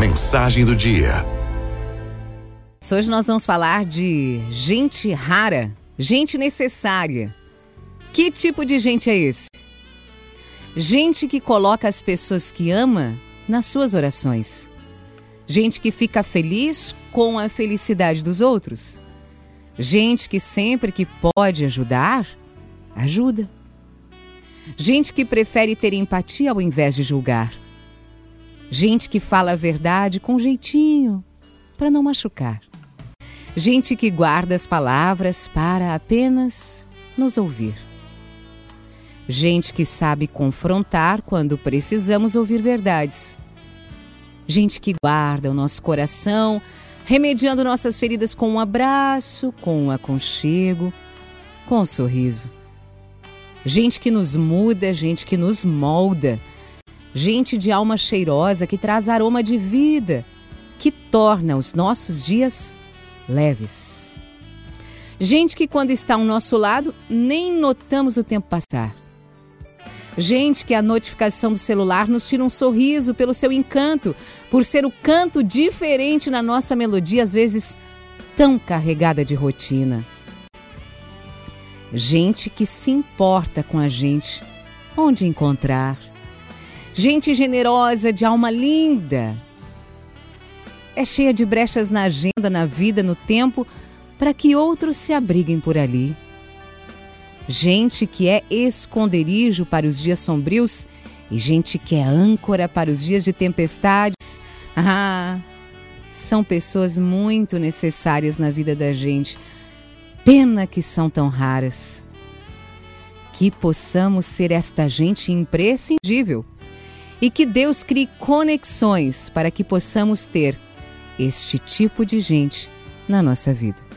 Mensagem do dia. Hoje nós vamos falar de gente rara, gente necessária. Que tipo de gente é esse? Gente que coloca as pessoas que ama nas suas orações. Gente que fica feliz com a felicidade dos outros. Gente que sempre que pode ajudar, ajuda. Gente que prefere ter empatia ao invés de julgar. Gente que fala a verdade com jeitinho, para não machucar. Gente que guarda as palavras para apenas nos ouvir. Gente que sabe confrontar quando precisamos ouvir verdades. Gente que guarda o nosso coração, remediando nossas feridas com um abraço, com um aconchego, com um sorriso. Gente que nos muda, gente que nos molda gente de alma cheirosa que traz aroma de vida, que torna os nossos dias leves. Gente que, quando está ao nosso lado, nem notamos o tempo passar. Gente que a notificação do celular nos tira um sorriso pelo seu encanto, por ser o canto diferente na nossa melodia, às vezes tão carregada de rotina. Gente que se importa com a gente, onde encontrar gente generosa, de alma linda. É cheia de brechas na agenda, na vida, no tempo, para que outros se abriguem por ali. Gente que é esconderijo para os dias sombrios e gente que é âncora para os dias de tempestades. Ah, são pessoas muito necessárias na vida da gente. Pena que são tão raras. Que possamos ser esta gente imprescindível e que Deus crie conexões para que possamos ter este tipo de gente na nossa vida.